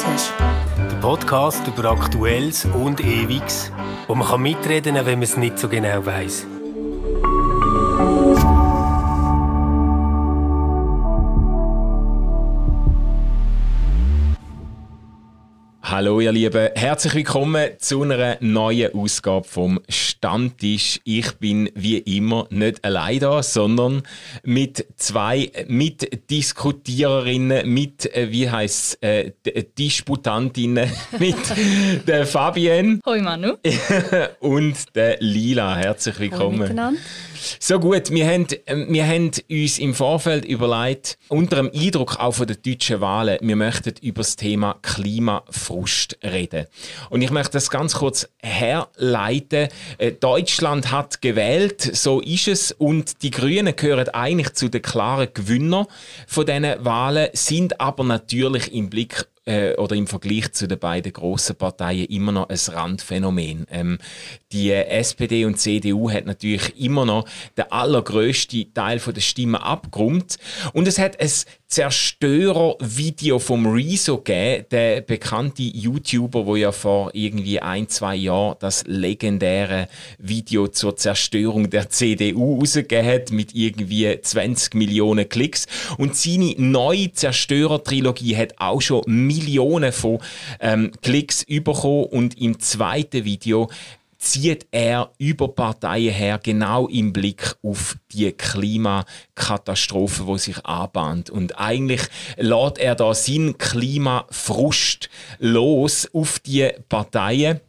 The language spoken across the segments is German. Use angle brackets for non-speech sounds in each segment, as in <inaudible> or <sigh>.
Stammtisch. Der Podcast über Aktuelles und Ewiges, wo man kann mitreden kann, wenn man es nicht so genau weiß. Hallo ihr Lieben, herzlich willkommen zu einer neuen Ausgabe vom Stammtisch. Ich bin wie immer nicht allein da, sondern mit zwei Mitdiskutiererinnen, mit, äh, wie heisst äh, Disputantinnen, <laughs> mit der Fabienne. Hoi Manu. <laughs> und der Lila. Herzlich willkommen. So gut, wir haben, wir haben uns im Vorfeld überlegt, unter dem Eindruck auch von den deutschen Wahlen, wir möchten über das Thema Klimafrust reden. Und ich möchte das ganz kurz herleiten. Deutschland hat gewählt, so ist es, und die Grünen gehören eigentlich zu den klaren Gewinnern von diesen Wahlen, sind aber natürlich im Blick äh, oder im Vergleich zu den beiden grossen Parteien immer noch ein Randphänomen. Ähm, die SPD und CDU hat natürlich immer noch den allergrößten Teil der Stimmen abgerundet und es hat ein Zerstörer-Video vom Rezo gegeben, der bekannte YouTuber, wo ja vor irgendwie ein, zwei Jahren das legendäre Video zur Zerstörung der CDU rausgegeben hat, mit irgendwie 20 Millionen Klicks. Und seine neue Zerstörer-Trilogie hat auch schon Millionen von ähm, Klicks bekommen und im zweiten Video zieht er über Parteien her genau im Blick auf die Klimakatastrophe, wo sich anbahnt. Und eigentlich lädt er da seinen Klimafrust los auf die Parteien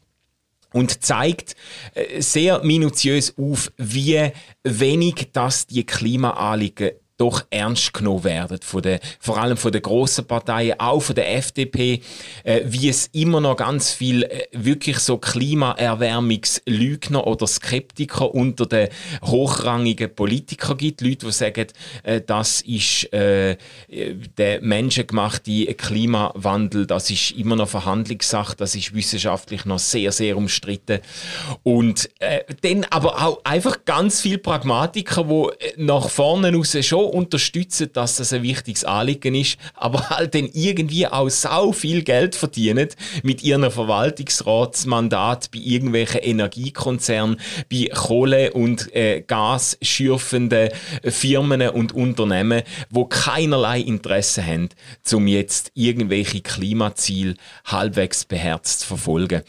und zeigt äh, sehr minutiös auf, wie wenig das die Klimaanliegen doch ernst genommen werden, von der, vor allem von den grossen Parteien, auch von der FDP, äh, wie es immer noch ganz viel äh, wirklich so Klimaerwärmungslügner oder Skeptiker unter den hochrangigen Politikern gibt, Leute, die sagen, äh, das ist äh, der menschengemachte Klimawandel, das ist immer noch Verhandlungssache, das ist wissenschaftlich noch sehr, sehr umstritten. Und äh, dann aber auch einfach ganz viele Pragmatiker, die äh, nach vorne raus schon unterstützen, dass das ein wichtiges Anliegen ist, aber halt dann irgendwie auch sau viel Geld verdienen mit ihrem Verwaltungsratsmandat bei irgendwelchen Energiekonzernen, bei Kohle- und äh, Gas schürfenden Firmen und Unternehmen, wo keinerlei Interesse haben, um jetzt irgendwelche Klimaziele halbwegs beherzt zu verfolgen.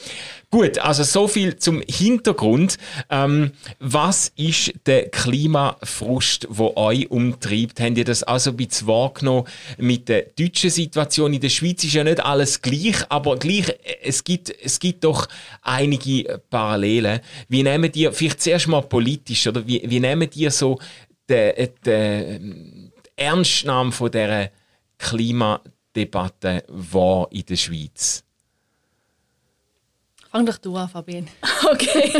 Gut, also so viel zum Hintergrund. Ähm, was ist der Klimafrust, wo euch umtreibt? Habt ihr das also ein bisschen wahrgenommen mit der deutschen Situation? In der Schweiz ist ja nicht alles gleich, aber gleich, äh, es gibt, es gibt doch einige Parallelen. Wie nehmen die, vielleicht zuerst mal politisch, oder wie, wie nehmen die so den, den, Ernstnahme von dieser Klimadebatte wahr in der Schweiz? Fang doch du an, Fabienne. <laughs> Okay.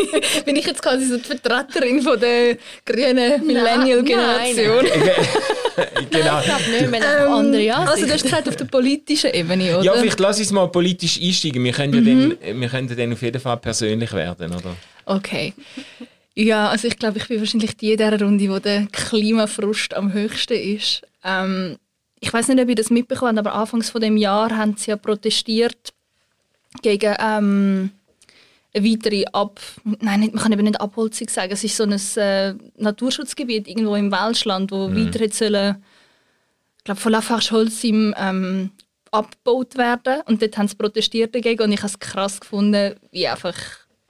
Bin ich jetzt quasi so die Vertreterin von der grünen Millennial-Generation? <laughs> genau. Ich glaube nicht, wir haben ähm, andere Ansicht. Also du hast gesagt, auf der politischen Ebene, oder? Ja, vielleicht lass uns mal politisch einsteigen. Wir können, mhm. ja dann, wir können dann auf jeden Fall persönlich werden, oder? Okay. Ja, also ich glaube, ich bin wahrscheinlich die in dieser Runde, wo der Klimafrust am höchsten ist. Ähm, ich weiß nicht, ob ihr das mitbekommen habt, aber anfangs von dem Jahr haben sie ja protestiert gegen ähm, weitere Ab... Nein, nicht, man kann eben nicht Abholzung sagen. Es ist so ein äh, Naturschutzgebiet irgendwo im Welschland, wo mhm. weiter jetzt sollen, ich glaube, von Lafarge Holz im, ähm, abgebaut werden. Und dort haben sie protestiert dagegen und ich habe es krass gefunden, wie einfach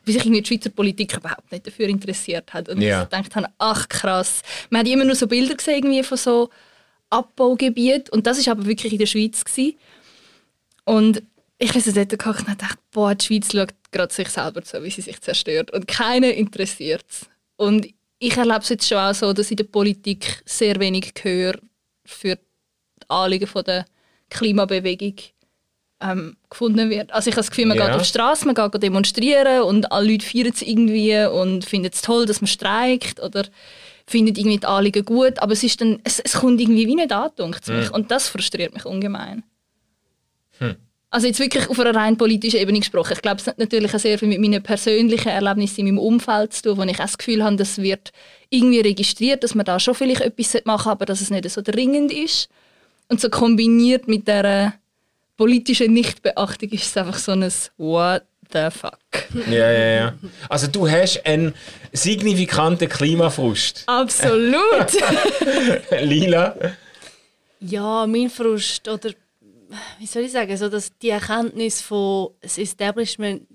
wie sich irgendwie die Schweizer Politik überhaupt nicht dafür interessiert hat. Und ja. ich gedacht habe, ach krass. Man hat immer nur so Bilder gesehen irgendwie von so Abbaugebieten und das ist aber wirklich in der Schweiz gewesen. Und ich bin so dort gekocht und dachte, boah, die Schweiz schaut gerade sich selber zu, wie sie sich zerstört. Und keiner interessiert es. Und ich erlebe es jetzt schon auch so, dass in der Politik sehr wenig Gehör für die Anliegen von der Klimabewegung ähm, gefunden wird. Also ich habe das Gefühl, man yeah. geht auf die Straße, man geht demonstrieren und alle Leute feiern es irgendwie und finden es toll, dass man streikt oder finden irgendwie die Anliegen gut, aber es, ist dann, es, es kommt irgendwie wie nicht an, mm. Und das frustriert mich ungemein. Hm. Also jetzt wirklich auf einer rein politischen Ebene gesprochen. Ich glaube, es hat natürlich auch sehr viel mit meinen persönlichen Erlebnissen in meinem Umfeld zu tun, wo ich auch das Gefühl habe, das wird irgendwie registriert, dass man da schon vielleicht etwas machen sollte, aber dass es nicht so dringend ist. Und so kombiniert mit der politische Nichtbeachtung ist es einfach so ein What the fuck. Ja, ja, ja. Also du hast einen signifikanten Klimafrust. Absolut. <laughs> Lila? Ja, mein Frust oder wie soll ich sagen, so dass die Erkenntnis von das Establishment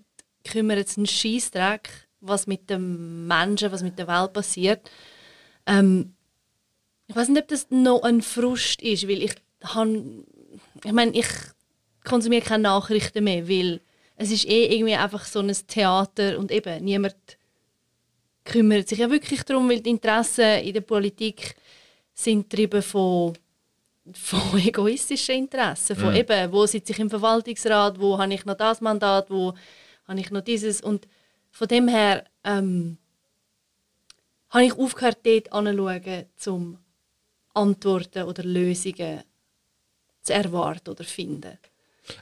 kümmert sich einen Scheißdreck, was mit dem Menschen, was mit der Welt passiert. Ähm, ich weiß nicht, ob das noch ein Frust ist, weil ich han, ich meine, ich konsumiere keine Nachrichten mehr, weil es ist eh irgendwie einfach so ein Theater und eben niemand kümmert sich ja wirklich darum, weil die Interessen in der Politik sind getrieben von von <laughs> egoistischen Interessen, von Mhm. eben, wo sitze ich im Verwaltungsrat, wo habe ich noch das Mandat, wo habe ich noch dieses und von dem her ähm, habe ich aufgehört, dort anzuschauen, um Antworten oder Lösungen zu erwarten oder finden.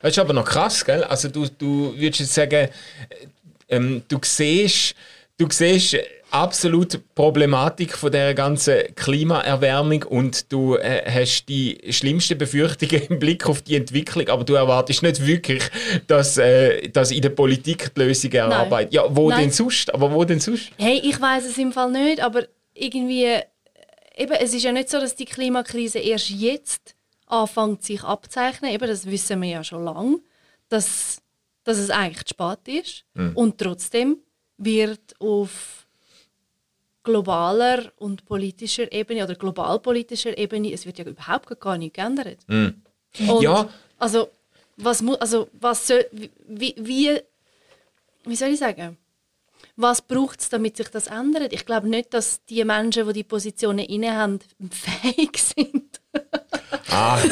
Das ist aber noch krass, gell? Also du, du würdest jetzt sagen, äh, ähm, du siehst, du siehst absolut Problematik von der ganzen Klimaerwärmung und du äh, hast die schlimmsten Befürchtungen <laughs> im Blick auf die Entwicklung, aber du erwartest nicht wirklich, dass, äh, dass in der Politik die Lösungen erarbeitet. Ja, wo Nein. denn sonst? Aber wo denn sonst? Hey, ich weiß es im Fall nicht, aber irgendwie äh, eben, es ist ja nicht so, dass die Klimakrise erst jetzt anfängt sich abzeichnen. Eben, das wissen wir ja schon lange, dass, dass es eigentlich zu spät ist. Und trotzdem wird auf globaler und politischer Ebene oder globalpolitischer Ebene, es wird ja überhaupt gar nichts geändert. Und Ja. Also, was muss, also, was soll, wie, wie, wie soll ich sagen? Was braucht es, damit sich das ändert? Ich glaube nicht, dass die Menschen, die die Positionen innehaben, <laughs> fähig sind. Ah, <laughs>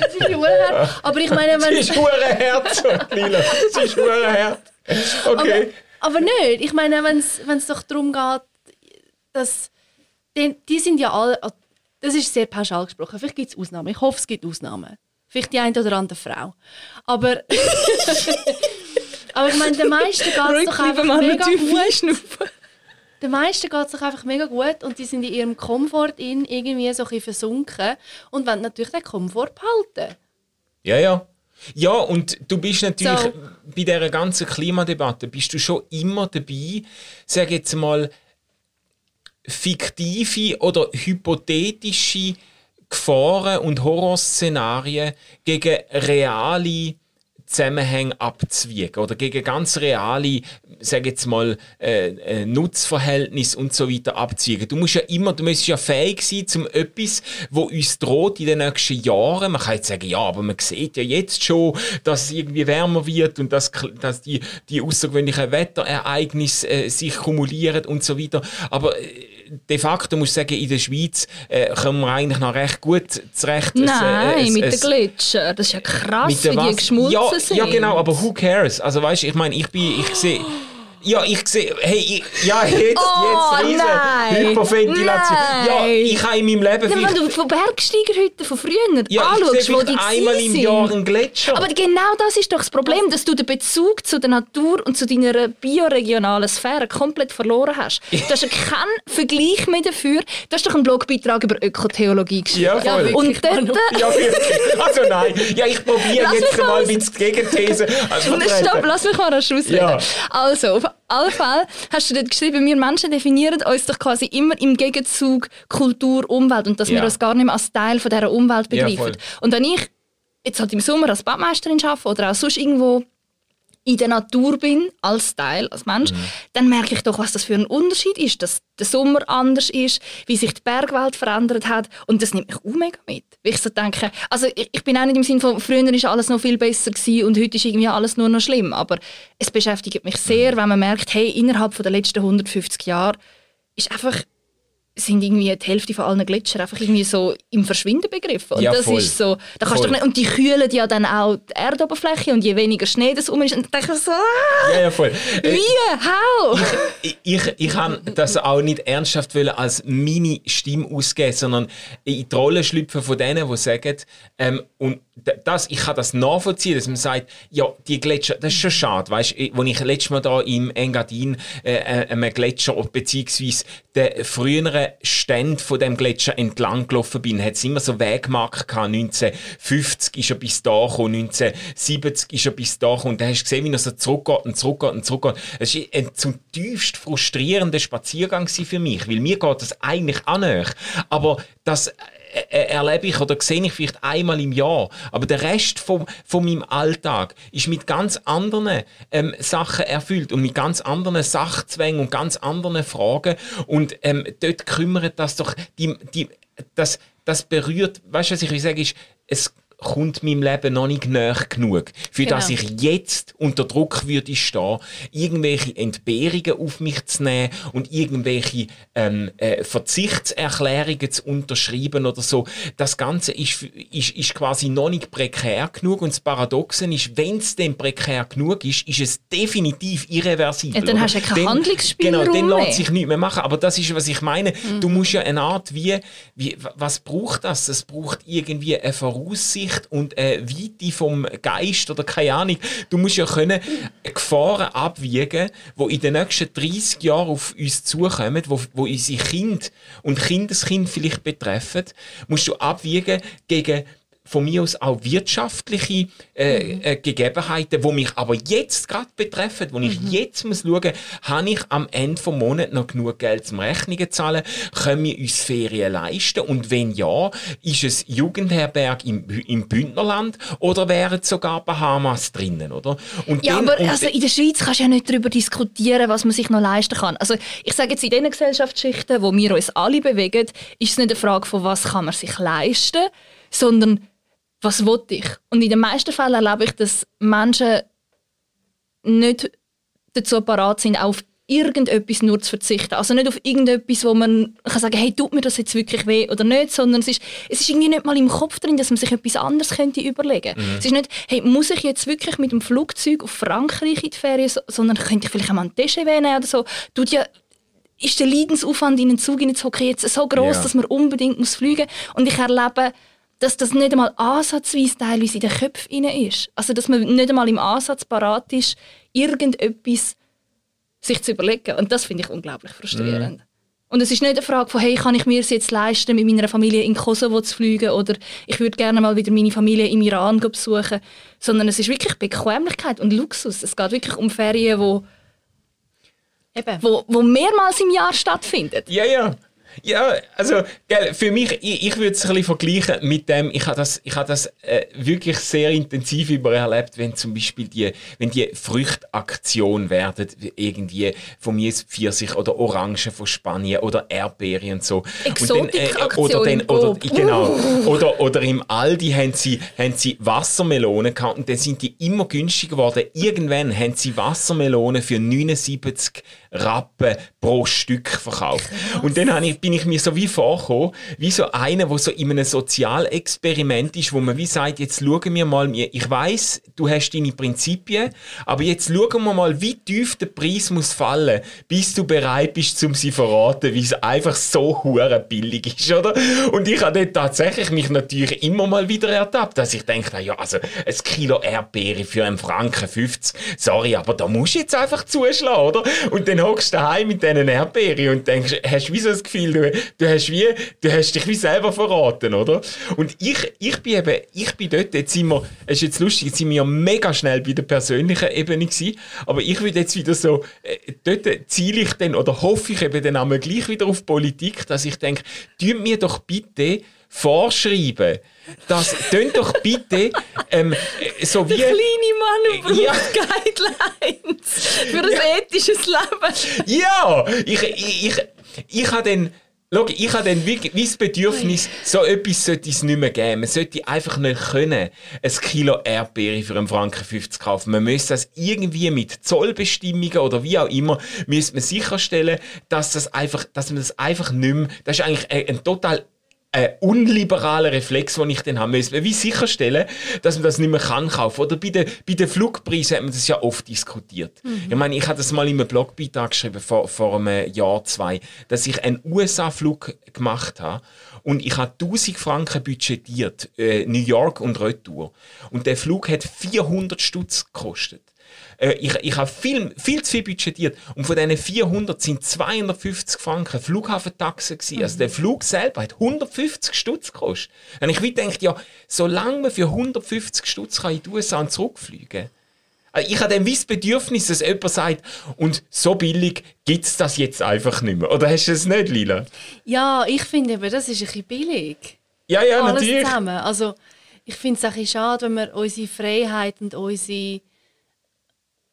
Das ist verdammt. Aber ich meine, sie wenn, ist hure Herz, Lila. Sie ist Herz. <laughs> Okay. Aber nicht. Ich meine, wenn es doch darum geht, dass die, die sind ja alle, das ist sehr pauschal gesprochen. Vielleicht gibt es Ausnahmen. Ich hoffe, es gibt Ausnahmen. Vielleicht die eine oder andere Frau. Aber, <laughs> aber ich meine, den meisten geht es doch einfach mega gut. Den meisten geht es doch einfach mega gut und die sind in ihrem Komfort in irgendwie so ein bisschen versunken und wollen natürlich den Komfort behalten. Ja, ja. Ja, und du bist natürlich So. bei dieser ganzen Klimadebatte bist du schon immer dabei, sag jetzt mal, fiktive oder hypothetische Gefahren und Horrorszenarien gegen reale Zusammenhänge abzuwiegen oder gegen ganz reale, sag jetzt mal, äh, äh, Nutzverhältnisse und so weiter abzuwiegen. Du musst ja immer, du musst ja fähig sein, zum etwas, wo uns droht in den nächsten Jahren. Man kann jetzt sagen, ja, aber man sieht ja jetzt schon, dass es irgendwie wärmer wird und dass, dass die, die außergewöhnlichen Wetterereignisse äh, sich kumulieren und so weiter. Aber äh, de facto muss ich sagen, in der Schweiz äh, kommen wir eigentlich noch recht gut zurecht. Es, äh, Nein, es- mit es- den Gletscher. Das ist ja krass, mit wie die geschmolzen ja, sind. Ja, genau, aber who cares? Also weißt du, ich meine, ich bin, ich sehe. Ja, ich sehe, hey, ich, ja, <laughs> jetzt, Oh, jetzt riesen nein. Hyperventilation. Ja, Nein. ich habe in meinem Leben Ja, wenn du von Bergsteigerhütten von früher ja, anschaust, wo die einmal im. Jahr einen Gletscher. Aber genau das ist doch das Problem, dass du den Bezug zu der Natur und zu deiner bioregionalen Sphäre komplett verloren hast. <laughs> Du hast ja keinen Vergleich mehr dafür. Du hast doch einen Blogbeitrag über Ökotheologie geschrieben. Ja, voll. und dort, ja, wirklich. Also nein, ja, ich probiere jetzt mal ein bisschen die Gegenthese. Also, <laughs> Stopp, lass mich mal das ausreden. Ja. Also, auf alle Fälle hast du dort geschrieben, wir Menschen definieren uns doch quasi immer im Gegenzug Kultur, Umwelt und dass Ja. wir uns gar nicht mehr als Teil von dieser Umwelt Ja, begreifen. voll. und wenn ich jetzt halt im Sommer als Badmeisterin arbeite oder auch sonst irgendwo in der Natur bin, als Teil, als Mensch, Mhm. dann merke ich doch, was das für ein Unterschied ist, dass der Sommer anders ist, wie sich die Bergwelt verändert hat und das nimmt mich auch mega mit. Weil ich so denke, also ich, ich bin auch nicht im Sinne von, früher war alles noch viel besser gewesen und heute ist irgendwie alles nur noch schlimm, aber es beschäftigt mich Mhm. sehr, wenn man merkt, hey, innerhalb von der letzten 150 Jahre ist einfach sind irgendwie die Hälfte von allen Gletscher einfach irgendwie so im Verschwinden begriffen. Und Ja, das voll. ist so, da kannst Voll. nicht, und die kühlen ja dann auch die Erdoberfläche und je weniger Schnee das um ist, dann denke ich so, ah, Ja, ja, voll. Äh, wie, how? ich, ich, ich habe das auch nicht ernsthaft wollen als meine Stimme ausgeben, sondern in die Rolle schlüpfen von denen, die sagen, ähm, und das, ich kann das nachvollziehen, dass man sagt, ja, die Gletscher, das ist schon schade, weißt, als ich letztes Mal da im Engadin äh, äh, einem Gletscher beziehungsweise den früheren Stand von dem Gletscher entlang gelaufen bin, hat es immer so Wegmarken gehabt. 1950 ist er bis da gekommen, 1970 ist er bis da gekommen. Und dann hast du gesehen, wie er so zurückgeht und zurückgeht und zurückgeht. Es war ein zum tiefst frustrierender Spaziergang für mich, weil mir geht das eigentlich auch nicht. Aber das erlebe ich oder sehe ich vielleicht einmal im Jahr. Aber der Rest von, von meinem Alltag ist mit ganz anderen ähm, Sachen erfüllt und mit ganz anderen Sachzwängen und ganz anderen Fragen. Und ähm, dort kümmert das doch, die, die, das, das berührt, weißt du, was ich will sagen, ist, es kommt meinem Leben noch nicht näher genug, für genau. dass ich jetzt unter Druck würde stehen, irgendwelche Entbehrungen auf mich zu nehmen und irgendwelche ähm, äh, Verzichtserklärungen zu unterschreiben oder so. Das Ganze ist, ist, ist quasi noch nicht prekär genug und das Paradoxe ist, wenn es denn prekär genug ist, ist es definitiv irreversibel. Ja, dann hast du ja keinen Handlungsspielraum Genau, dann lässt sich nichts mehr machen. Aber das ist, was ich meine. Mhm. Du musst ja eine Art wie, wie, was braucht das? Es braucht irgendwie eine Voraussicht Licht und äh, Weite vom Geist oder keine Ahnung. Du musst ja können Gefahren abwiegen, wo in den nächsten 30 Jahren auf uns zukommen, wo, wo unsere Kind und Kindeskind vielleicht betreffen, musst du abwiegen gegen von mir aus auch wirtschaftliche äh, mhm. äh, Gegebenheiten, die mich aber jetzt gerade betreffen, wo ich mhm. jetzt muss schauen, habe ich am Ende des Monats noch genug Geld zum Rechnungen zahlen, können wir uns Ferien leisten und wenn ja, ist es Jugendherberg im, im Bündnerland oder wären sogar Bahamas drinnen, oder? Und ja, dann, aber also in der Schweiz kannst du ja nicht darüber diskutieren, was man sich noch leisten kann. Also ich sage jetzt in den Gesellschaftsschichten, wo wir uns alle bewegen, ist es nicht eine Frage von was kann man sich leisten, sondern was will ich? Und in den meisten Fällen erlebe ich, dass Menschen nicht dazu parat sind, auf irgendetwas nur zu verzichten. Also nicht auf irgendetwas, wo man kann sagen hey, tut mir das jetzt wirklich weh oder nicht, sondern es ist, es ist irgendwie nicht mal im Kopf drin, dass man sich etwas anderes könnte überlegen könnte. Mhm. Es ist nicht, hey, muss ich jetzt wirklich mit dem Flugzeug auf Frankreich in die Ferien, sondern könnte ich vielleicht einmal ein TGV nehmen oder so. Tut ja ist der Leidensaufwand in den Zug hineinzuhocken jetzt so groß, ja. dass man unbedingt muss fliegen muss. Und ich erlebe dass das nicht einmal ansatzweise teilweise in den Köpfen ist. Also, dass man nicht einmal im Ansatz parat ist, irgendetwas sich zu überlegen. Und das finde ich unglaublich frustrierend. Mhm. Und es ist nicht eine Frage von, hey, kann ich mir es jetzt leisten, mit meiner Familie in Kosovo zu fliegen oder ich würde gerne mal wieder meine Familie im Iran besuchen, sondern es ist wirklich Bequemlichkeit und Luxus. Es geht wirklich um Ferien, wo, wo, wo mehrmals im Jahr stattfinden. Ja, ja. Ja, also gell, für mich, ich, ich würde es ein bisschen vergleichen mit dem, ich habe das, ich hab das äh, wirklich sehr intensiv übererlebt, wenn zum Beispiel die, wenn die Früchtaktion werden, irgendwie von mir ist Pfirsich oder Orangen von Spanien oder Erdbeeren und so. Dann, äh, oder, dann, oder, genau, oder, oder im Aldi haben sie, haben sie Wassermelonen gehabt und dann sind die immer günstiger geworden. Irgendwann haben sie Wassermelonen für 79 Rappen pro Stück verkauft. Krass. Und dann ich, bin ich mir so wie vorgekommen, wie so einer, der so in einem Sozialexperiment ist, wo man wie sagt, jetzt schauen wir mal, ich weiß, du hast deine Prinzipien, aber jetzt schauen wir mal, wie tief der Preis muss fallen, bis du bereit bist, um sie zu verraten, wie es einfach so hure billig ist, oder? Und ich habe dort tatsächlich mich natürlich immer mal wieder ertappt, dass ich denke, ja, also ein Kilo Erdbeere für einen Franken 50, sorry, aber da musst du jetzt einfach zuschlagen, oder? Und dann hockst du daheim mit diesen Erdbeeren und denkst, hast wie so das Gefühl, du, du, hast wie, du hast dich wie selber verraten, oder? Und ich, ich bin eben, ich bin dort, jetzt sind wir, es ist jetzt lustig, jetzt sind wir ja mega schnell bei der persönlichen Ebene gewesen, aber ich will jetzt wieder so, äh, dort ziele ich dann, oder hoffe ich eben dann einmal gleich wieder auf Politik, dass ich denke, tut mir doch bitte vorschreiben, das tönt doch bitte ähm, so wie... Der kleine Mann braucht ja. Guidelines für ein ja. ethisches Leben. Ja, ich, ich, ich, ich habe dann... Schau, ich habe dann wie, wie das Bedürfnis, so etwas sollte es nicht mehr geben. Man sollte einfach nicht können, ein Kilo Erdbeere für einen Franken 50 kaufen. Man müsste das irgendwie mit Zollbestimmungen oder wie auch immer, müsste man sicherstellen, dass, das einfach, dass man das einfach nicht mehr, das ist eigentlich ein, ein total ein unliberaler Reflex, den ich dann haben müssen. Wie sicherstellen, dass man das nicht mehr kann kaufen. Oder bei den, bei den Flugpreisen hat man das ja oft diskutiert. Mhm. Ich meine, ich habe das mal in einem Blogbeitrag geschrieben, vor, vor einem Jahr, zwei, dass ich einen USA-Flug gemacht habe und ich habe 1000 Franken budgetiert, äh, New York und Retour. Und der Flug hat 400 Stutz gekostet. Äh, ich, ich habe viel, viel zu viel budgetiert. Und von diesen 400 sind 250 Franken Flughafentaxe gewesen. Mhm. Also der Flug selber hat 150 Stutz gekostet. Und ich gedacht, ja, solange man für 150 Stutz in die USA zurückfliegen kann, äh, ich habe dann das Bedürfnis, dass jemand sagt, und so billig gibt es das jetzt einfach nicht mehr. Oder hast du es nicht, Lila? Ja, ich finde eben, das ist ein bisschen billig. Ja, ja, Alles natürlich. Zusammen. Also, ich finde es ein bisschen schade, wenn wir unsere Freiheit und unsere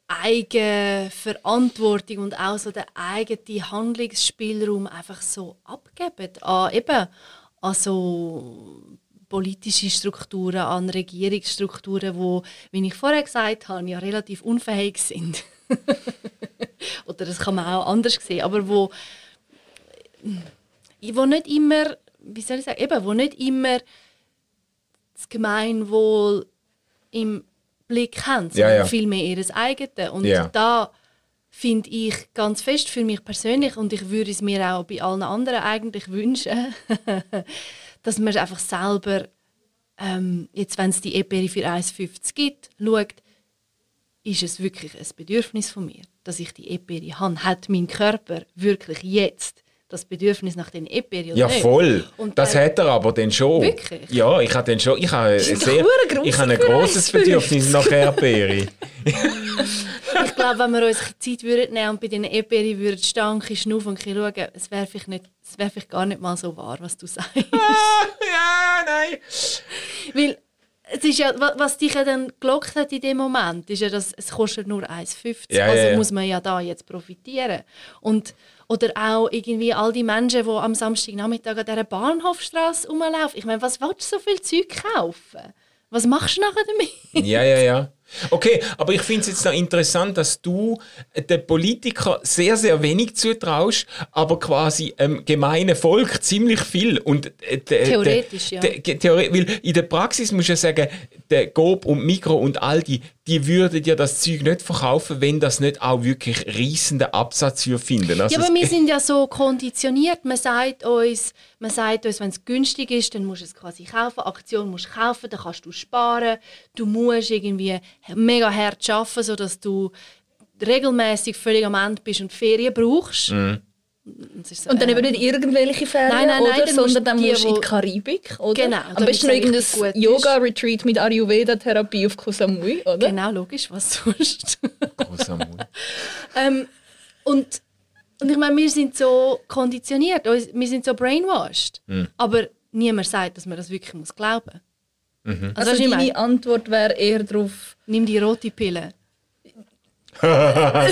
eigene Verantwortung und auch so den eigenen Handlungsspielraum einfach so abgeben an eben an so politische Strukturen, an Regierungsstrukturen, wo, wie ich vorher gesagt habe, ja relativ unfähig sind. <laughs> Oder das kann man auch anders sehen, aber wo, wo nicht immer, wie soll ich sagen, eben, wo nicht immer das Gemeinwohl im Blick haben, sondern ja, ja. vielmehr ihr eigenes. Und ja. da finde ich ganz fest für mich persönlich und ich würde es mir auch bei allen anderen eigentlich wünschen, <laughs> dass man einfach selber, ähm, jetzt wenn es die E-Peri für 1,50 gibt, schaut, ist es wirklich ein Bedürfnis von mir, dass ich die E-Peri habe? Hat mein Körper wirklich jetzt das Bedürfnis nach den E-Peri Ja, voll. Und das hat er aber dann schon. Wirklich? Ja, ich habe dann schon, ich habe, sehr, ich habe ein grosses Bedürfnis nach E-Peri. <laughs> <laughs> ich glaube, wenn wir uns Zeit würden nehmen und bei den E-Peri würden stehen, schnaufen und schauen, es wäre vielleicht, nicht, es wäre vielleicht gar nicht mal so wahr, was du sagst. ja, nein. Weil es ist ja, was dich ja dann gelockt hat in dem Moment, ist ja, dass es kostet nur 1,50. Ja, also ja, ja. muss man ja da jetzt profitieren. Und oder auch irgendwie all die Menschen, die am Samstagnachmittag an dieser Bahnhofstrasse rumlaufen. Ich meine, was willst du so viel Zeug kaufen? Was machst du nachher damit? Ja, ja, ja. Okay, aber ich finde es jetzt noch interessant, dass du den Politiker sehr, sehr wenig zutraust, aber quasi ähm, gemeine Volk ziemlich viel. Und, äh, Theoretisch, ja. Theori weil in der Praxis muss ich sagen, der Gob und Mikro und Aldi, die würden ja das Zeug nicht verkaufen, wenn das nicht auch wirklich riesende Absatz für finden. Also ja, aber wir sind ja so konditioniert. Man sagt uns, man sagt uns, wenn es günstig ist, dann musst du es quasi kaufen. Aktion musst du kaufen, dann kannst du sparen. Du musst irgendwie mega hart arbeiten, sodass du regelmäßig völlig am Ende bist und Ferien brauchst. Mhm. So, und dann äh, eben nicht irgendwelche Ferien, nein, nein, nein, oder? sondern dann musst du in die Karibik, oder? Genau. Am besten noch irgendein Yoga-Retreat mit Ayurveda-Therapie auf Koh Samui, oder? Genau, logisch, was sonst? Koh Samui. <laughs> ähm, und, und ich meine, wir sind so konditioniert, wir sind so brainwashed, mhm. aber niemand sagt, dass man das wirklich muss glauben Mhm. Also, also deine Antwort wäre eher darauf... Nimm die rote Pille. <laughs>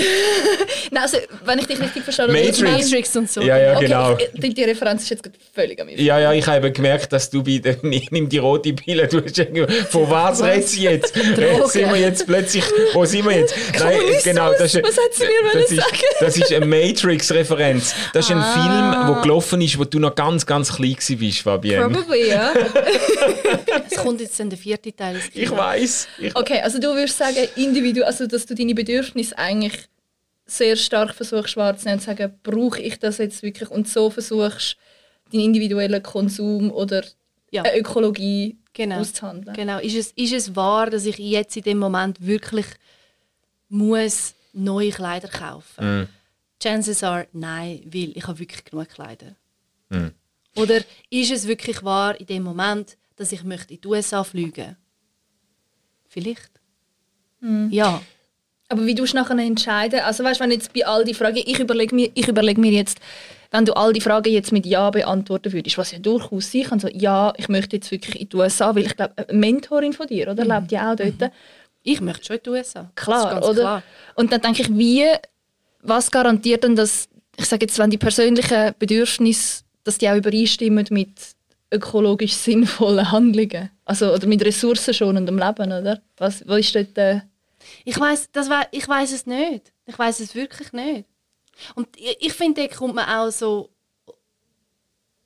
Nein, also, wenn ich dich richtig verstanden habe, Matrix. Matrix und so. Ja, ja, okay, genau. Ich, die, die Referenz ist jetzt völlig an mir. Ja, ja, ich habe gemerkt, dass du bei der <laughs> nimm die rote Pille, du hast irgendwie, von was redest du jetzt? <laughs> Äh, sind wir jetzt plötzlich, wo sind wir jetzt? Nein, genau, das ist, was hat sie mir das ist, sagen? das ist eine Matrix-Referenz. Das ist ein Ah. Film, der gelaufen ist, wo du noch ganz, ganz klein warst, Fabienne. Probably, ja. Es kommt jetzt dann der vierte Teil. Ich weiß. Okay, also du würdest sagen, individu also dass du deine Bedürfnisse eigentlich sehr stark versuchst wahrzunehmen und zu sagen, brauche ich das jetzt wirklich? Und so versuchst deinen individuellen Konsum oder Ja. eine Ökologie Genau. auszuhandeln. Genau. Ist es, ist es wahr, dass ich jetzt in dem Moment wirklich muss neue Kleider kaufen? Mm. Chances are, nein, weil ich habe wirklich genug Kleider. Mm. Oder ist es wirklich wahr in dem Moment, dass ich möchte in die USA fliegen? Vielleicht. Ja. Aber wie tust du nachher entscheiden? Also weißt, wenn jetzt bei all die Fragen, ich überlege mir, ich überlege mir jetzt, wenn du all die Fragen jetzt mit Ja beantworten würdest, was ja durchaus sein kann, so ja, ich möchte jetzt wirklich in die USA, weil ich glaube, eine Mentorin von dir, oder, lebt ja auch dort. Ich möchte schon in die USA. Klar, oder? Klar. Und dann denke ich, wie, was garantiert denn, dass, ich sage jetzt, wenn die persönlichen Bedürfnisse, dass die auch übereinstimmen mit ökologisch sinnvollen Handlungen? Also, oder mit ressourcenschonendem Leben, oder? Was, was ist dort... Äh, Ich weiß, das wei- ich weiß es nicht. Ich weiß es wirklich nicht. Und ich, ich finde, da kommt man auch so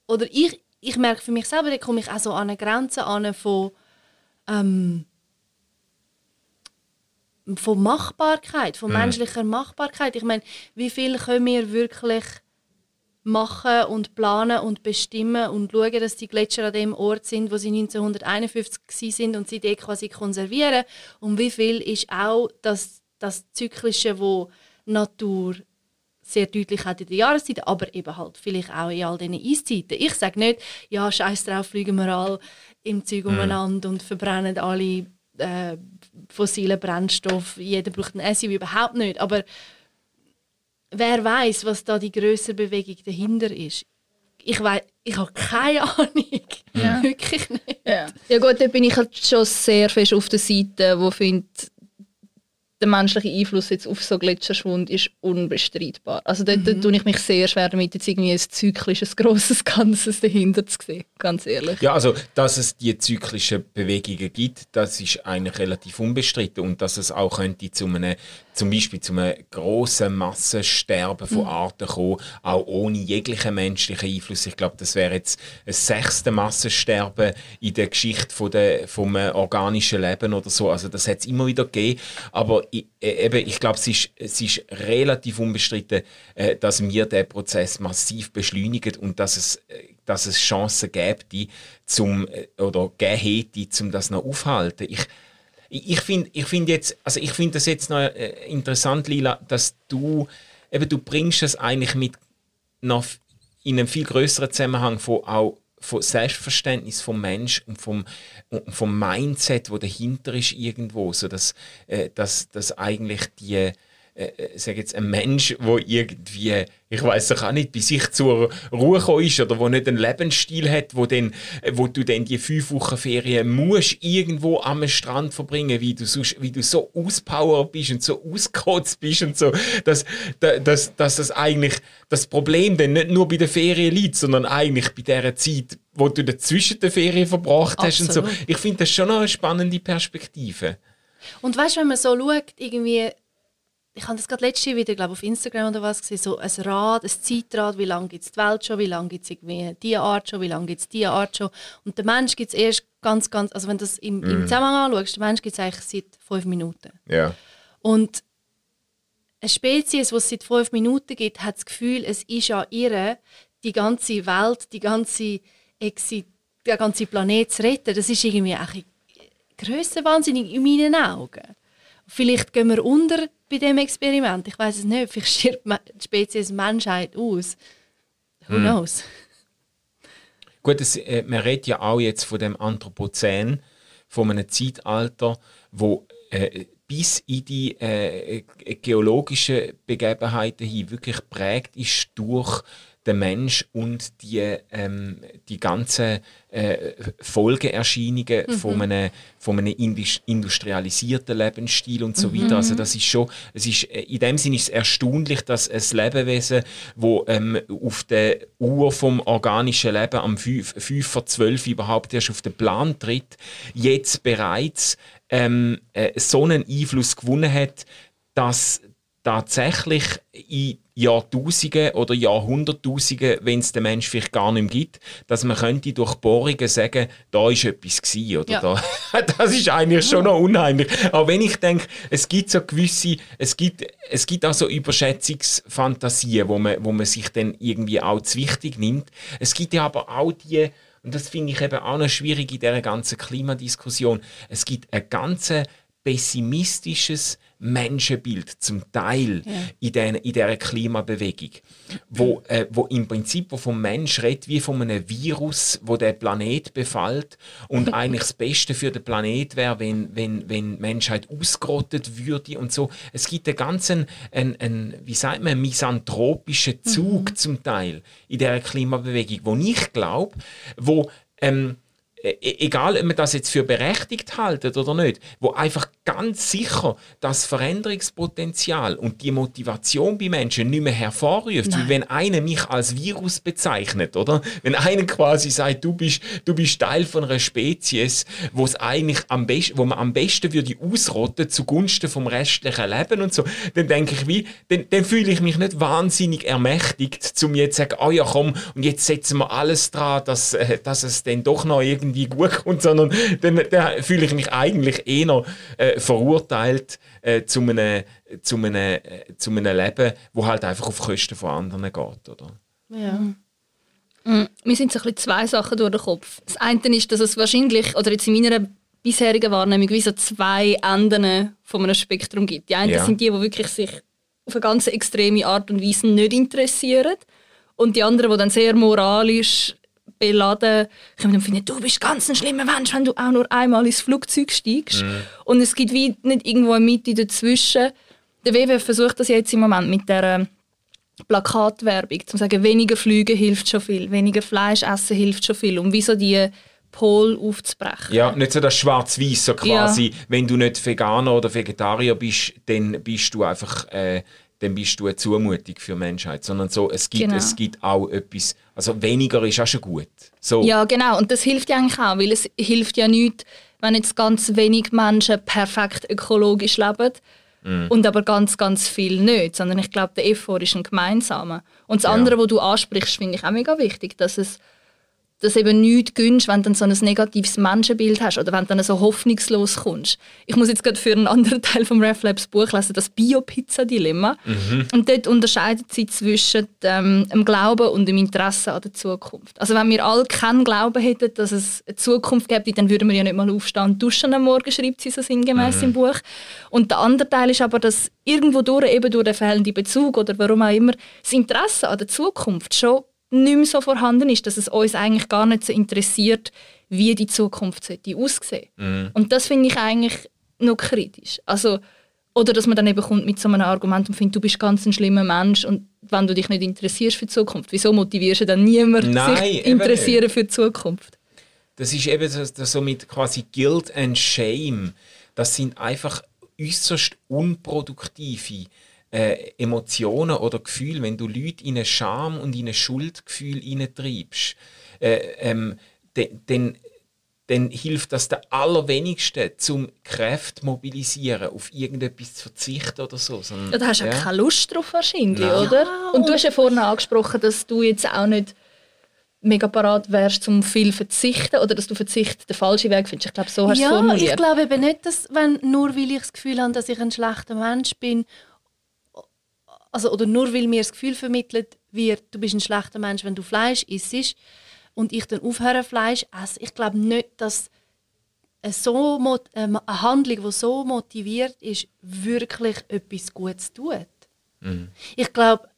oder ich ich merke für mich selber, da komme ich auch so an eine Grenze an von, ähm, von Machbarkeit, von menschlicher Machbarkeit. Ich meine, wie viel können wir wirklich machen und planen und bestimmen und schauen, dass die Gletscher an dem Ort sind, wo sie 1951 sind und sie dort quasi konservieren. Und wie viel ist auch das, das Zyklische, wo Natur sehr deutlich hat in der Jahreszeit, aber eben halt vielleicht auch in all diesen Eiszeiten. Ich sage nicht, ja, scheiß drauf, fliegen wir alle im Zeug umeinander und verbrennen alle äh, fossile Brennstoff. Jeder braucht ein SUV, überhaupt nicht. Aber wer weiß, was da die größere Bewegung dahinter ist? Ich weiß, ich habe keine <laughs> Ahnung. Ja. Wirklich nicht. Ja. ja gut, da bin ich halt schon sehr fest auf der Seite, wo findet der menschliche Einfluss jetzt auf so Gletscherschwund ist unbestreitbar. Also dort mhm. tue ich mich sehr schwer damit, jetzt irgendwie ein zyklisches, grosses <laughs> Ganzes dahinter zu sehen, ganz ehrlich. Ja, also, dass es die zyklischen Bewegungen gibt, das ist eigentlich relativ unbestritten und dass es auch könnte zu einem, zum Beispiel zu einem grossen Massensterben von mhm. Arten kommen, auch ohne jeglichen menschlichen Einfluss. Ich glaube, das wäre jetzt ein sechste Massensterben in der Geschichte von der, vom organischen Leben oder so. Also das hat es immer wieder gegeben, aber ich, äh, eben, ich glaube, es ist, es ist relativ unbestritten, äh, dass wir den Prozess massiv beschleunigen und dass es, äh, dass es Chancen gäbe, zum, äh, oder hätte, um das noch aufzuhalten. Ich, ich finde ich find also ich das jetzt noch äh, interessant, Lila, dass du, eben, du bringst es eigentlich mit noch in einem viel größeren Zusammenhang von auch von Selbstverständnis vom Mensch und vom, und vom Mindset, wo dahinter ist irgendwo, so dass, äh, dass, dass eigentlich die äh, äh sag jetzt ein Mensch, wo irgendwie, ich weiß auch nicht, bei sich zur Ruhe gekommen ist oder wo nicht einen Lebensstil hat, wo, dann, äh, wo du dann die fünf Wochen Ferien musst irgendwo am Strand verbringen, wie du, so, wie du so auspowert bist und so ausgekotzt bist und so, dass, dass, dass das eigentlich das Problem dann nicht nur bei der Ferien liegt, sondern eigentlich bei der Zeit, wo du dazwischen der Ferien verbracht hast und so. Ich finde das schon eine spannende Perspektive. Und weißt du, wenn man so schaut, irgendwie ich habe das gerade letzte wieder, glaube auf Instagram oder was gesehen, so ein Rad, ein Zeitrad, wie lange gibt es die Welt schon, wie lange gibt es diese Art schon, wie lange gibt es diese Art schon. Und der Mensch gibt es erst ganz, ganz, also wenn du das im, mm. im mhm. Zusammenhang anschaust, der Mensch gibt es eigentlich seit fünf Minuten. Ja. Und eine Spezies, die es seit fünf Minuten gibt, hat das Gefühl, es ist an ihr, die ganze Welt, die ganze Exi der ganze Planet zu retten. Das ist irgendwie auch grössenwahnsinnig in meinen Augen. Vielleicht gehen wir unter bei dem Experiment. Ich weiß es nicht. Vielleicht stirbt die Spezies Menschheit aus. Who hm. knows? Gut, das, äh, man redet ja auch jetzt von dem Anthropozän, von einem Zeitalter, wo äh, bis in die äh, geologischen Begebenheiten hin wirklich prägt ist durch der Mensch und die, ähm, die ganzen äh, Folgeerscheinungen mhm. von, einem, von einem industrialisierten Lebensstil und so mhm. weiter. Also das ist schon, es ist, äh, in dem Sinne ist es erstaunlich, dass ein Lebewesen, wo ähm, auf der Uhr vom organischen Leben am 5, 5 vor 12 überhaupt erst auf den Plan tritt, jetzt bereits ähm, äh, so einen Einfluss gewonnen hat, dass tatsächlich in Jahrtausenden oder Jahrhunderttausenden, wenn es den Mensch vielleicht gar nicht mehr gibt, dass man könnte durch Bohrungen sagen, da ist etwas gewesen, oder ja. da. <laughs> Das ist eigentlich schon noch unheimlich. Aber wenn ich denke, es gibt so gewisse, es gibt, es gibt auch so Überschätzungsfantasien, wo man, wo man sich dann irgendwie auch zu wichtig nimmt. Es gibt ja aber auch die, und das finde ich eben auch noch schwierig in dieser ganzen Klimadiskussion, es gibt ein ganz pessimistisches Menschenbild zum Teil ja. in, den, in dieser Klimabewegung, wo, äh, wo im Prinzip wo vom Mensch redet wie von einem Virus, wo der Planet befällt und <laughs> eigentlich das Beste für den Planet wäre, wenn, wenn, wenn die Menschheit ausgerottet würde und so. Es gibt einen ganzen, ein, ein, wie sagt man, misanthropischen Zug mhm. zum Teil in dieser Klimabewegung, wo ich glaube, wo ähm, egal ob man das jetzt für berechtigt haltet oder nicht, wo einfach ganz sicher das Veränderungspotenzial und die Motivation bei Menschen nicht mehr hervorruft. Wie wenn einer mich als Virus bezeichnet, oder? Wenn einer quasi sagt, du bist, du bist Teil von einer Spezies, wo es eigentlich am besten, wo man am besten würde ausrotten zugunsten vom restlichen Leben und so, dann denke ich wie, dann, dann fühle ich mich nicht wahnsinnig ermächtigt, um jetzt zu sagen, oh ja komm, und jetzt setzen wir alles dran, dass, äh, dass es dann doch noch irgendwie gut kommt, sondern dann, dann fühle ich mich eigentlich eher äh, verurteilt äh, zu, einem, zu, einem, äh, zu einem Leben, wo halt einfach auf Kosten von anderen geht, oder? Ja. Mm, Mir sind so ein bisschen zwei Sachen durch den Kopf. Das eine ist, dass es wahrscheinlich, oder jetzt in meiner bisherigen Wahrnehmung, wie so zwei Enden von einem Spektrum gibt. Die einen Ja. sind die, die wirklich sich auf eine ganz extreme Art und Weise nicht interessieren. Und die anderen, die dann sehr moralisch beladen kommen und finden, du bist ganz ein schlimmer Mensch, wenn du auch nur einmal ins Flugzeug steigst. Und es gibt wie nicht irgendwo eine Mitte dazwischen. Der WWF versucht das jetzt im Moment mit der Plakatwerbung, zum sagen, weniger Flüge hilft schon viel, weniger Fleisch essen hilft schon viel, um wie so die Pol aufzubrechen. Ja, nicht so das Schwarz-Weiß, so quasi, wenn du nicht Veganer oder Vegetarier bist, dann bist du einfach, äh, dann bist du eine Zumutung für die Menschheit, sondern so, es gibt, Genau. es gibt auch etwas, also weniger ist auch schon gut. So. Ja, genau. Und das hilft ja eigentlich auch, weil es hilft ja nicht, wenn jetzt ganz wenig Menschen perfekt ökologisch leben und aber ganz, ganz viel nicht, sondern ich glaube, der Effort ist ein gemeinsamer. Und das Ja. andere, was du ansprichst, finde ich auch mega wichtig, dass es dass eben nichts gönnst, wenn du dann so ein negatives Menschenbild hast oder wenn du dann so hoffnungslos kommst. Ich muss jetzt gerade für einen anderen <laughs> Teil vom RefLabs Buch lesen, das Bio-Pizza-Dilemma. Und dort unterscheidet sie zwischen ähm, dem Glauben und dem Interesse an der Zukunft. Also wenn wir alle keinen Glauben hätten, dass es eine Zukunft gäbe, dann würden wir ja nicht mal aufstehen und duschen am Morgen, schreibt sie so sinngemäß im Buch. Und der andere Teil ist aber, dass irgendwo durch, eben durch den fehlenden Bezug oder warum auch immer, das Interesse an der Zukunft schon nicht mehr so vorhanden ist, dass es uns eigentlich gar nicht so interessiert, wie die Zukunft sollte aussehen. Und das finde ich eigentlich noch kritisch. Also, oder dass man dann eben kommt mit so einem Argument und findet, du bist ganz ein schlimmer Mensch und wenn du dich nicht interessierst für die Zukunft, wieso motivierst du dann niemanden, Nein, sich interessieren für die Zukunft? Das ist eben so, das so mit quasi Guilt and Shame. Das sind einfach äußerst unproduktive äh, Emotionen oder Gefühle, wenn du Leute in eine Scham und in ein Schuldgefühl hineintreibst, äh, ähm, dann dann hilft das der allerwenigsten, zum Kräfte mobilisieren, auf irgendetwas zu verzichten oder so. Sondern, Ja, da hast du ja. keine Lust drauf wahrscheinlich, Nein. oder? und du hast ja vorhin angesprochen, dass du jetzt auch nicht mega parat wärst, zum viel verzichten oder dass du Verzicht den falschen Weg findest. Ich glaube, so hast du es Ja, ich formuliert. glaube eben nicht, dass wenn, nur weil ich das Gefühl habe, dass ich ein schlechter Mensch bin, also, oder nur weil mir das Gefühl vermittelt wird, du bist ein schlechter Mensch, wenn du Fleisch isst und ich dann aufhöre Fleisch essen. Ich glaube nicht, dass eine, so, ähm, eine Handlung, die so motiviert ist, wirklich etwas Gutes tut. Ich glaube,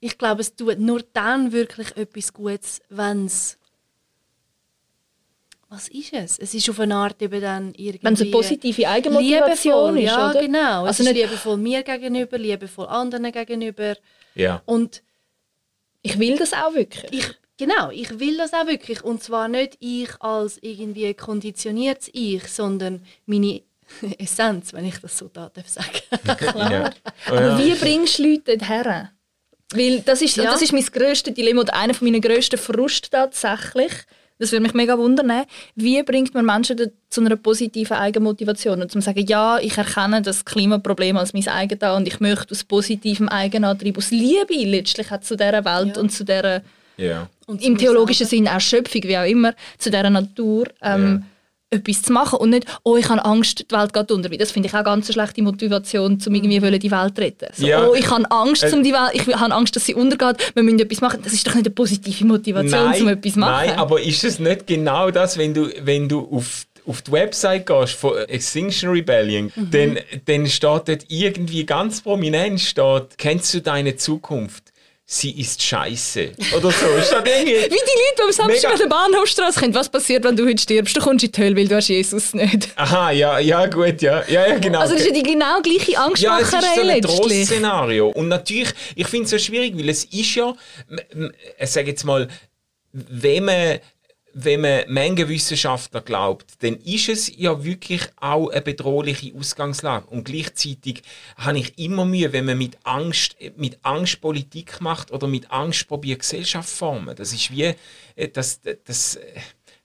ich glaube, es tut nur dann wirklich etwas Gutes, wenn es was ist es? Es ist auf eine Art eben dann irgendwie... Wenn es eine positive Eigenmotivation liebevoll, ist, ja, oder? genau. Es Also ist nicht- liebevoll mir gegenüber, liebevoll anderen gegenüber. ja. Und Ich will das auch wirklich. ich, genau, ich will das auch wirklich. Und zwar nicht ich als irgendwie konditioniertes Ich, sondern meine <laughs> Essenz, wenn ich das so da darf sagen. <laughs> Ja. Aber wie bringst du Leute dorthin? Weil das ist, Ja. das ist mein grösstes Dilemma oder einer meiner grössten Frust tatsächlich. Das würde mich mega wundern. Wie bringt man Menschen zu einer positiven Eigenmotivation? Und zum sagen, ja, ich erkenne das Klimaproblem als mein eigen an und ich möchte aus positivem Eigenantrieb, aus Liebe letztlich auch zu dieser Welt Ja. und zu dieser, ja. Und im theologischen. Sinn auch Schöpfung, wie auch immer, zu dieser Natur ähm, etwas zu machen und nicht, oh, ich habe Angst, die Welt geht unter. Das finde ich auch ganz eine schlechte Motivation, um irgendwie wollen, die Welt zu retten. So, Ja. Oh, ich habe Angst, Äh, um die Welt, ich habe Angst, dass sie untergeht, wir müssen etwas machen. Das ist doch nicht eine positive Motivation, um etwas zu machen. Nein, aber ist es nicht genau das, wenn du, wenn du auf, auf die Website gehst von Extinction Rebellion, Mhm. dann, dann steht dort irgendwie ganz prominent, steht, kennst du deine Zukunft? Sie ist scheiße. Oder so. Ist das irgendwie... <laughs> Wie die Leute, die am Samstag an der Bahnhofstraße kommen, was passiert, wenn du heute stirbst? Du kommst in die Hölle, weil du hast Jesus nicht. Aha, ja, ja, gut, ja. Ja, ja genau. Also das ist ja die genau gleiche Ja, es ist so Angstmacherei ein letztlich. Trostszenario. Und natürlich, ich finde es so schwierig, weil es ist ja, ich sage jetzt mal, wenn man, wenn man Mengenwissenschaftler glaubt, dann ist es ja wirklich auch eine bedrohliche Ausgangslage. Und gleichzeitig habe ich immer Mühe, wenn man mit Angst, mit Angst Politik macht oder mit Angst probiert, Gesellschaft zu formen. Das ist wie, äh, das, das,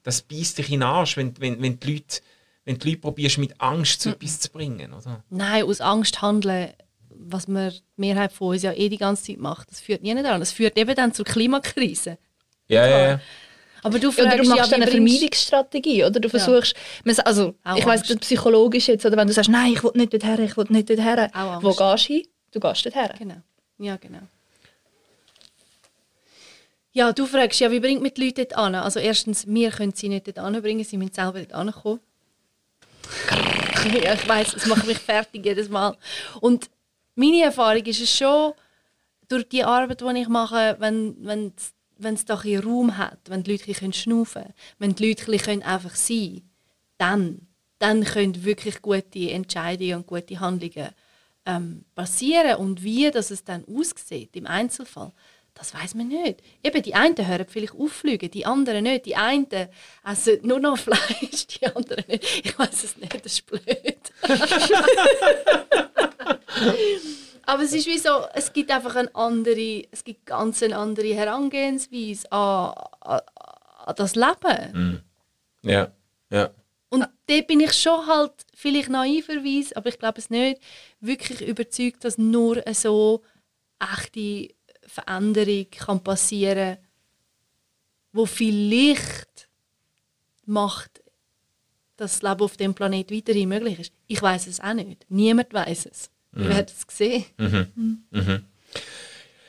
das beißt dich in den Arsch, wenn, wenn, wenn die Leute wenn die Leute probierst, mit Angst zu etwas zu bringen, oder? Nein, aus Angst handeln, was wir die Mehrheit von uns ja eh die ganze Zeit macht, das führt nie daran. Das führt eben dann zur Klimakrise. Ja, ja, ja. Aber du fragst du machst ja, eine Vermeidungsstrategie, oder? Du versuchst, sa- also Auch ich weiß Angst. psychologisch jetzt, oder wenn du sagst, nein, ich will nicht dorthin, ich will nicht dorthin. Auch Wo gehst du hin? Du gehst dorthin. Genau. Ja, genau. Ja, du fragst ja, wie bringt man die Leute dort an? Also erstens, wir können sie nicht dort anbringen, sie müssen selber dort ankommen. <laughs> ja, ich weiß, das macht mich fertig jedes Mal. Und meine Erfahrung ist es schon, durch die Arbeit, die ich mache, wenn, wenn, wenn es bisschen Raum hat, wenn die Leute ein bisschen schnaufen können, wenn die Leute ein bisschen einfach sein können, dann, dann können wirklich gute Entscheidungen und gute Handlungen ähm, passieren. Und wie das es dann aussieht im Einzelfall, das weiß man nicht. Eben, die einen hören vielleicht auffliegen, die anderen nicht. Die einen essen nur noch <laughs> Fleisch, die anderen nicht. Ich weiß es nicht, das ist blöd. <laughs> Aber es ist wie so, es gibt einfach eine andere, es gibt ganz eine andere Herangehensweise an, an, an das Leben. Ja, ja. Und dort bin ich schon halt vielleicht naiverweise, aber ich glaube es nicht, wirklich überzeugt, dass nur so echte Veränderung kann passieren kann, wo vielleicht macht, dass das Leben auf dem Planet weiterhin möglich ist. Ich weiß es auch nicht. Niemand weiß es. Wir werden es sehen.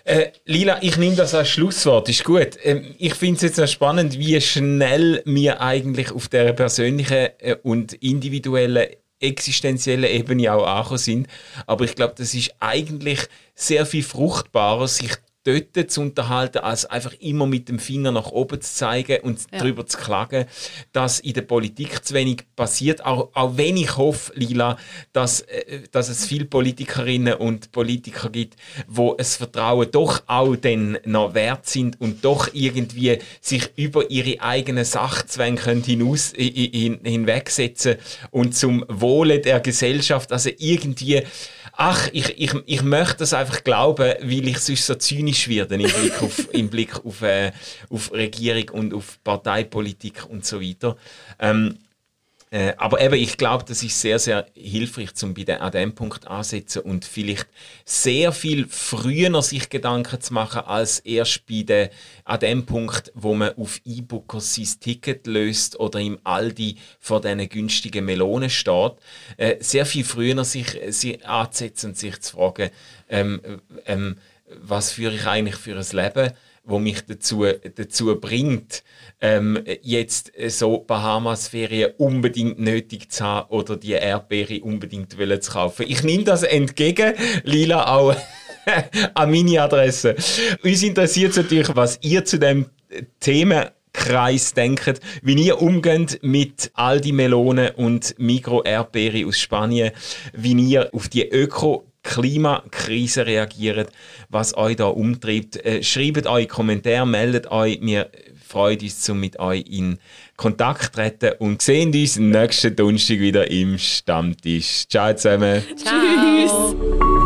Äh, Lila, ich nehme das als Schlusswort, ist gut. Ähm, ich finde es jetzt noch spannend, wie schnell wir eigentlich auf der persönlichen äh, und individuellen existenziellen Ebene auch angekommen sind. Aber ich glaube, das ist eigentlich sehr viel fruchtbarer, sich dort zu unterhalten, als einfach immer mit dem Finger nach oben zu zeigen und Ja. darüber zu klagen, dass in der Politik zu wenig passiert. Auch, auch wenn ich hoffe, Lila, dass, äh, dass es viele Politikerinnen und Politiker gibt, wo es Vertrauen doch auch dann noch wert sind und doch irgendwie sich über ihre eigenen Sachzwänge können hinaus, hi- hi- hin, hinwegsetzen und zum Wohle der Gesellschaft, also irgendwie Ach, ich, ich, ich möchte das einfach glauben, weil ich sonst so zynisch werde im Blick auf, im Blick auf, äh, auf Regierung und auf Parteipolitik und so weiter. Ähm, äh, aber eben, ich glaube, das ist sehr, sehr hilfreich, um bei de, an dem Punkt ansetzen und vielleicht sehr viel früher sich Gedanken zu machen, als erst bei de, an dem Punkt, wo man auf E-Booker sein Ticket löst oder im Aldi vor diesen günstigen Melonen steht. Äh, sehr viel früher sich, sich anzusetzen und sich zu fragen, ähm, ähm, was führe ich eigentlich für ein Leben? wo mich dazu, dazu bringt, ähm, jetzt so Bahamas-Ferien unbedingt nötig zu haben oder die Erdbeere unbedingt zu kaufen. Ich nehme das entgegen, Lila, auch <laughs> an meine Adresse. Uns interessiert natürlich, was ihr zu dem Themenkreis denkt, wie ihr umgeht mit Aldi Melonen und Migro Erdbeere aus Spanien, wie ihr auf die Öko Klimakrise reagiert, was euch da umtreibt. Äh, schreibt eure Kommentare, meldet euch. Wir freuen uns, um mit euch in Kontakt zu treten und sehen uns nächsten Donnerstag wieder im Stammtisch. Ciao zusammen. Ciao.